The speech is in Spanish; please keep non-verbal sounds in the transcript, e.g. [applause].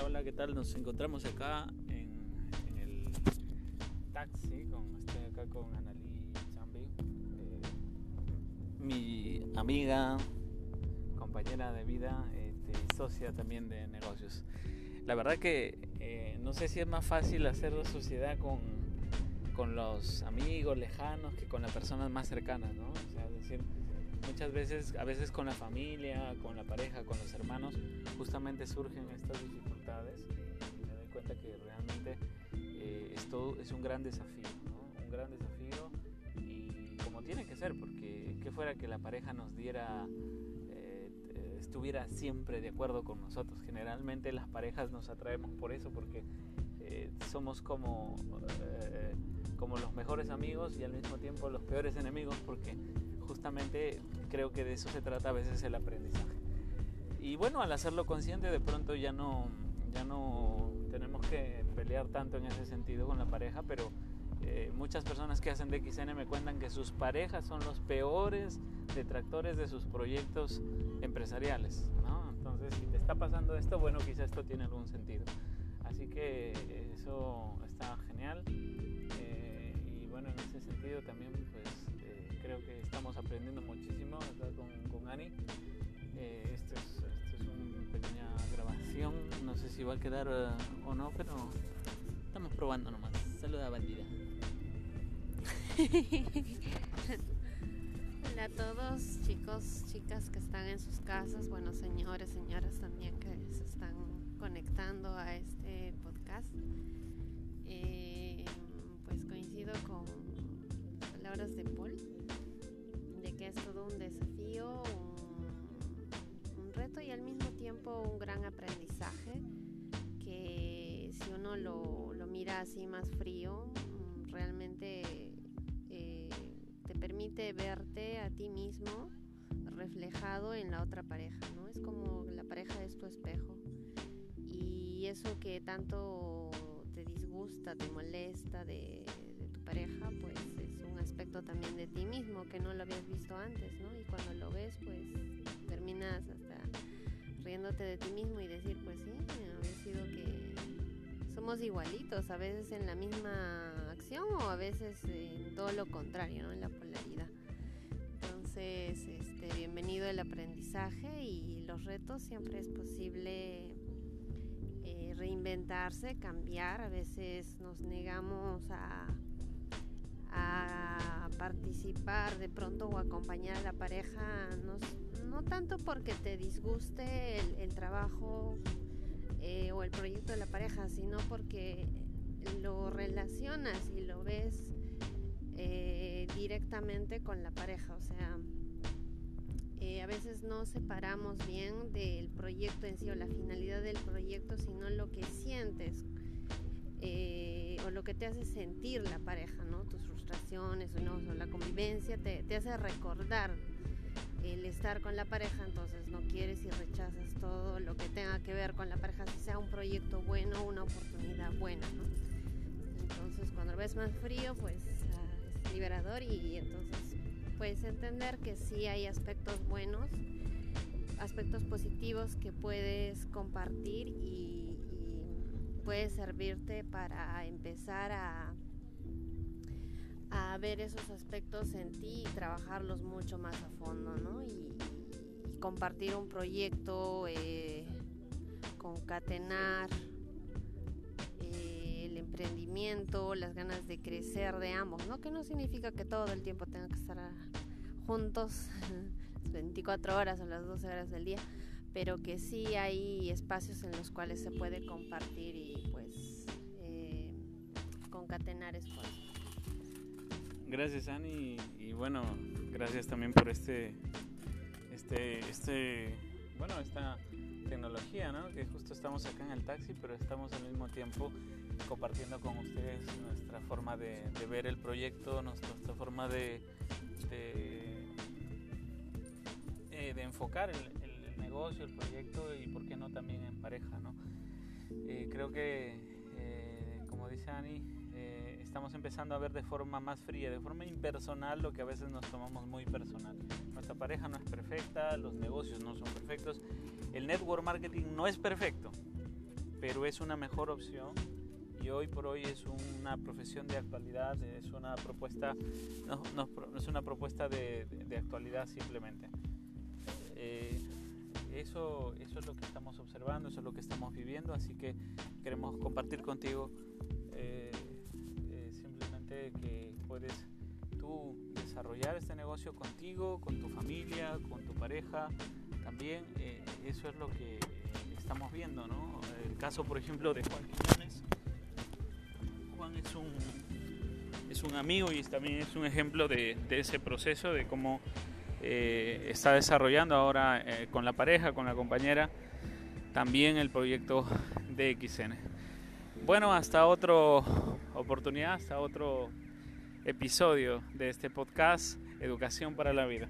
Hola, hola, ¿qué tal? Nos encontramos acá en, el taxi, con, estoy acá con Analí Chambi, eh, mi amiga, compañera de vida este, y socia también de negocios. La verdad que eh, no sé si es más fácil hacer sociedad con, con los amigos lejanos que con las personas más cercanas, ¿no? O sea, es decir, muchas veces, a veces con la familia, con la pareja, con los hermanos, justamente surgen estas dificultades y me doy cuenta que realmente eh, esto es un gran desafío, ¿no? un gran desafío y como tiene que ser, porque qué fuera que la pareja nos diera, eh, estuviera siempre de acuerdo con nosotros. Generalmente las parejas nos atraemos por eso, porque eh, somos como, eh, como los mejores amigos y al mismo tiempo los peores enemigos, porque creo que de eso se trata a veces el aprendizaje. Y bueno, al hacerlo consciente de pronto ya no, ya no tenemos que pelear tanto en ese sentido con la pareja, pero eh, muchas personas que hacen DXN me cuentan que sus parejas son los peores detractores de sus proyectos empresariales. ¿no? Entonces, si te está pasando esto, bueno, quizá esto tiene algún sentido. Así que eso está genial. Eh, y bueno, en ese sentido también estamos aprendiendo muchísimo acá con, con Ani. Eh, esto, es, esto, es, una pequeña grabación, no sé si va a quedar uh, o no, pero estamos probando nomás. Saluda bandida. [laughs] Hola a todos, chicos, chicas que están en sus casas, bueno, señores, señoras también que se están conectando a este podcast. Eh, pues coincido uno lo, lo mira así más frío, mm, realmente eh, te permite verte a ti mismo reflejado en la otra pareja, ¿no? Es como la pareja es tu espejo y eso que tanto te disgusta, te molesta de, de tu pareja, pues aspecto también de ti mismo que no lo habías visto antes, ¿no? Y cuando lo ves, pues terminas hasta riéndote de ti mismo y decir, pues sí, había sido que somos igualitos, a veces en la misma acción o a veces en todo lo contrario, ¿no? En la polaridad. Entonces, este, bienvenido el aprendizaje y los retos, siempre es posible eh, reinventarse, cambiar, a veces nos negamos a a participar de pronto o acompañar a la pareja, no, no tanto porque te disguste el, el trabajo el proyecto de la pareja, sino porque lo relacionas y lo ves eh, directamente con la pareja, o sea, eh, a veces no separamos bien del proyecto en sí o la finalidad del proyecto, sino lo que sientes eh, o lo que te hace sentir la pareja, ¿no? Tus frustraciones o, no, la convivencia te, hace recordar el estar con la pareja, entonces no quieres y rechazas todo lo que tenga que ver con la pareja, si sea un proyecto bueno, una oportunidad buena, ¿no? Entonces cuando lo ves más frío, pues uh, es liberador y, y entonces puedes entender que sí hay aspectos buenos, aspectos positivos que puedes compartir y puede servirte para empezar a, a ver esos aspectos en ti y trabajarlos mucho más a fondo, ¿no? Y, compartir un proyecto, eh, concatenar eh, el emprendimiento, las ganas de crecer de ambos, ¿no? Que no significa que todo el tiempo tengan que estar juntos [laughs] 24 horas o las 12 horas del día, pero que sí hay espacios en los cuales se puede compartir y pues eh, concatenar esfuerzos. Gracias Ani y bueno, gracias también por este, este, este, bueno, esta tecnología, ¿no? Que justo estamos acá en el taxi, pero estamos al mismo tiempo compartiendo con ustedes nuestra forma de, ver el proyecto, nuestra, forma de, de, eh, enfocar el, negocio, el proyecto y por qué no también en pareja, ¿no? Eh, creo que, eh, como dice Ani, estamos empezando a ver de forma más fría, de forma impersonal lo que a veces nos tomamos muy personal. Nuestra pareja no es perfecta, los negocios no son perfectos, el network marketing no es perfecto. pero es una mejor opción y hoy por hoy es una profesión de actualidad, es una propuesta, no, no, es una propuesta de, de, actualidad simplemente. Eh, eso, eso es lo que estamos observando, eso es lo que estamos viviendo, así que queremos compartir contigo que puedes tú desarrollar este negocio contigo, con tu familia, con tu pareja, también eso es lo que estamos viendo, ¿no? El caso, por ejemplo, de Juan Quiñones es un, es un amigo y también es un ejemplo de, ese proceso, de cómo eh, está desarrollando ahora eh, con la pareja, con la compañera, también el proyecto de XN. Bueno, hasta otra oportunidad, hasta otro episodio de este podcast, Educación para la Vida.